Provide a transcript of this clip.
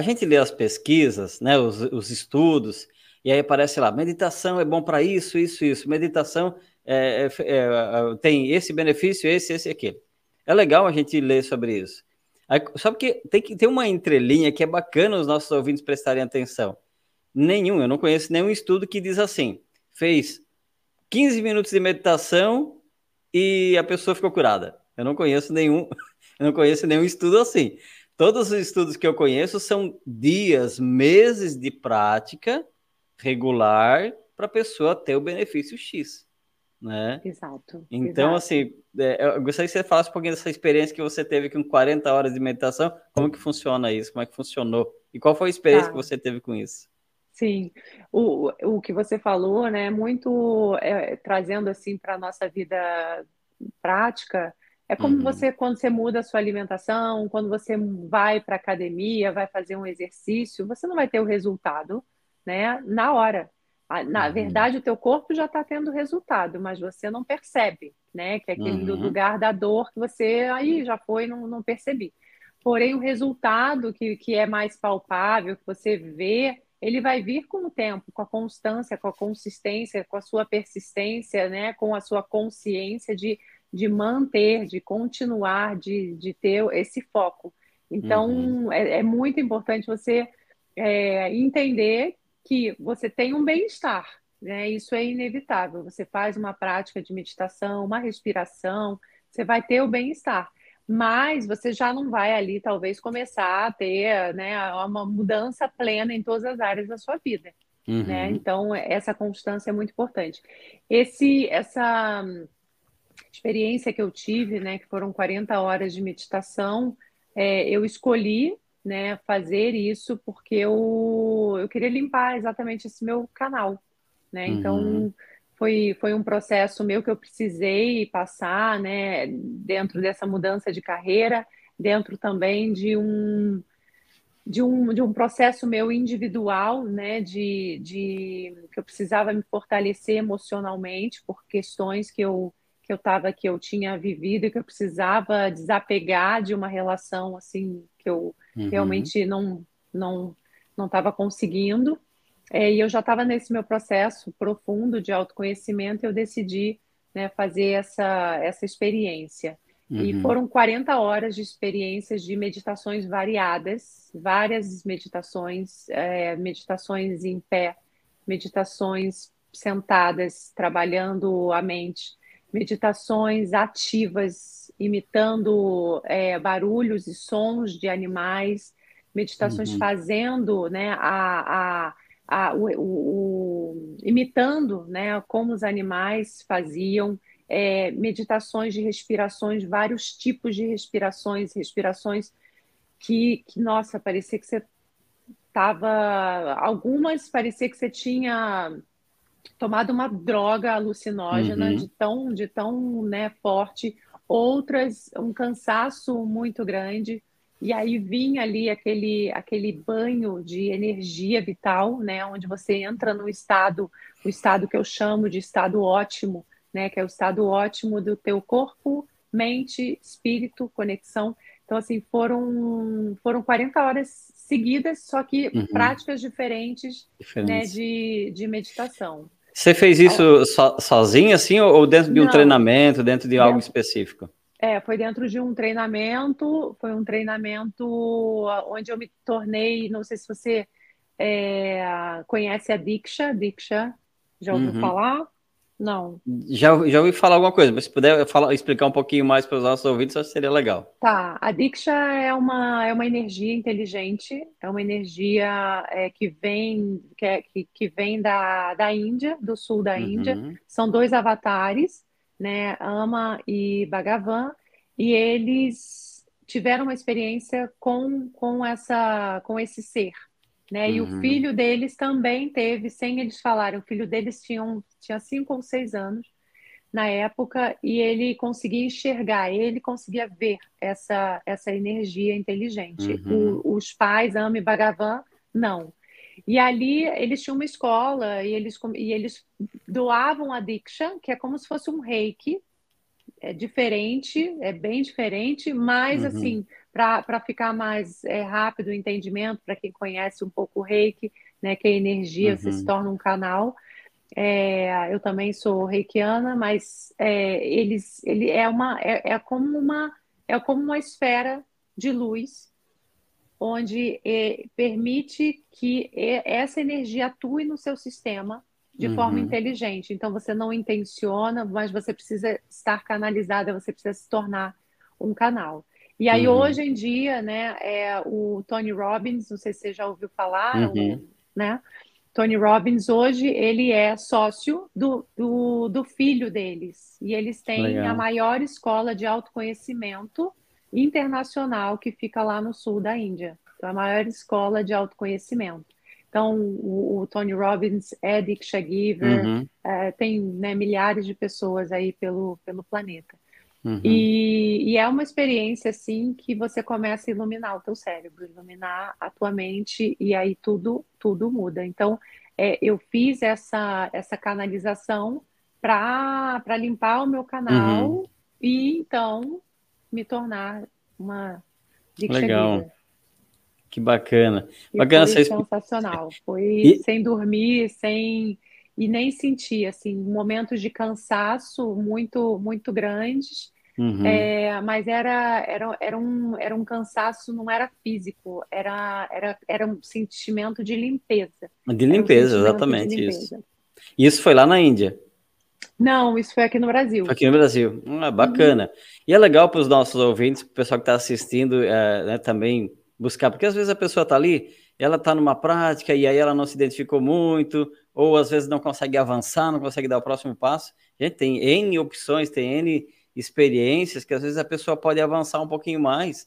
a gente lê as pesquisas, né, os, os estudos, e aí aparece lá, meditação é bom para isso, isso, isso. Meditação é, é, é, tem esse benefício, esse, esse e aquele. É legal a gente ler sobre isso. Aí, só porque tem que ter uma entrelinha que é bacana os nossos ouvintes prestarem atenção. Nenhum, eu não conheço nenhum estudo que diz assim, fez 15 minutos de meditação e a pessoa ficou curada. Eu não conheço nenhum, eu não conheço nenhum estudo assim. Todos os estudos que eu conheço são dias, meses de prática regular para a pessoa ter o benefício X. Né? Exato. Então, exato. assim, é, eu gostaria que você falasse um pouquinho dessa experiência que você teve com 40 horas de meditação. Como que funciona isso? Como é que funcionou? E qual foi a experiência tá. que você teve com isso? Sim, o, o que você falou, né, muito é, trazendo assim para a nossa vida prática, é como uhum. você, quando você muda a sua alimentação, quando você vai para academia, vai fazer um exercício, você não vai ter o resultado, né, na hora. Na uhum. verdade, o teu corpo já está tendo resultado, mas você não percebe, né? Que é aquele uhum. lugar da dor que você aí já foi, não, não percebi. Porém, o resultado que, que é mais palpável, que você vê, ele vai vir com o tempo, com a constância, com a consistência, com a sua persistência, né? Com a sua consciência de, de manter, de continuar, de, de ter esse foco. Então, uhum. é, é muito importante você é, entender que você tem um bem-estar, né? Isso é inevitável. Você faz uma prática de meditação, uma respiração, você vai ter o bem-estar. Mas você já não vai ali, talvez, começar a ter né, uma mudança plena em todas as áreas da sua vida. Uhum. Né? Então, essa constância é muito importante. Esse, essa experiência que eu tive, né, que foram 40 horas de meditação, é, eu escolhi né, fazer isso porque eu, eu queria limpar exatamente esse meu canal, né? Então, uhum. Então foi, foi um processo meu que eu precisei passar, né, dentro dessa mudança de carreira, dentro também de um de um, de um processo meu individual, né, de, de que eu precisava me fortalecer emocionalmente por questões que eu que eu estava que eu tinha vivido e que eu precisava desapegar de uma relação assim que eu uhum. realmente não não não estava conseguindo é, e eu já estava nesse meu processo profundo de autoconhecimento eu decidi né, fazer essa essa experiência uhum. e foram 40 horas de experiências de meditações variadas várias meditações é, meditações em pé meditações sentadas trabalhando a mente meditações ativas, imitando é, barulhos e sons de animais, meditações uhum. fazendo, né, a, a, a o, o, o, imitando, né, como os animais faziam, é, meditações de respirações, vários tipos de respirações, respirações que, que nossa, parecia que você estava, algumas parecia que você tinha tomado uma droga alucinógena uhum. de tão, de tão né, forte, outras um cansaço muito grande, e aí vinha ali aquele, aquele banho de energia vital, né, onde você entra no estado, o estado que eu chamo de estado ótimo, né, que é o estado ótimo do teu corpo, mente, espírito, conexão. Então, assim, foram, foram 40 horas seguidas, só que uhum. práticas diferentes, né, de, de meditação. Você fez isso so, sozinha, assim, ou dentro de um Não. treinamento, dentro de algo específico? É, foi dentro de um treinamento, foi um treinamento onde eu me tornei, não sei se você é, conhece a Diksha, Diksha, já ouviu uhum. falar? Não. Já, já ouvi falar alguma coisa, mas se puder falar, explicar um pouquinho mais para os nossos ouvintes, acho que seria legal. Tá, a Diksha é uma, é uma energia inteligente, é uma energia é, que vem, que, é, que, que, vem da, da Índia, do sul da uhum. Índia. São dois avatares, né, Ama e Bhagavan, e eles tiveram uma experiência com, com, essa, com esse ser. Né? Uhum. E o uhum. filho deles também teve, sem eles falarem, o filho deles tinha, tinha cinco ou seis anos na época e ele conseguia enxergar, ele conseguia ver essa, essa energia inteligente. Uhum. O, os pais, Ami Bhagavan, não. E ali eles tinham uma escola e eles, e eles doavam a Diksha, que é como se fosse um reiki, é diferente, é bem diferente, mas uhum. assim, para ficar mais é, rápido o entendimento, para quem conhece um pouco o reiki, né, que a energia uhum. se torna um canal. É, eu também sou reikiana, mas é, eles, ele é uma é, é, como uma é como uma esfera de luz onde é, permite que essa energia atue no seu sistema de uhum. forma inteligente. Então você não intenciona, mas você precisa estar canalizada, você precisa se tornar um canal. E aí uhum. hoje em dia, né, é o Tony Robbins, não sei se você já ouviu falar, uhum. né? Tony Robbins hoje ele é sócio do, do, do filho deles e eles têm Legal. a maior escola de autoconhecimento internacional que fica lá no sul da Índia. Então, a maior escola de autoconhecimento. Então, o, o Tony Robbins é Diksha Giver, uhum. é, tem né, milhares de pessoas aí pelo, pelo planeta. Uhum. E, e, é uma experiência assim que você começa a iluminar o teu cérebro, iluminar a tua mente e aí tudo tudo muda. Então é, eu fiz essa essa canalização para limpar o meu canal uhum. e então me tornar uma Legal. Que bacana. E bacana foi sensacional. Foi e... sem dormir, sem e nem senti assim momentos de cansaço muito muito grandes uhum. é, mas era, era, era, um, era um cansaço não era físico era, era, era um sentimento de limpeza de limpeza um exatamente de limpeza. isso isso foi lá na Índia não, isso foi aqui no Brasil. Aqui no Brasil. Ah, bacana. Uhum. E é legal para os nossos ouvintes, para o pessoal que está assistindo, é, né, também buscar, porque às vezes a pessoa está ali, ela está numa prática e aí ela não se identificou muito, ou às vezes não consegue avançar, não consegue dar o próximo passo. Gente tem N opções, tem N experiências que às vezes a pessoa pode avançar um pouquinho mais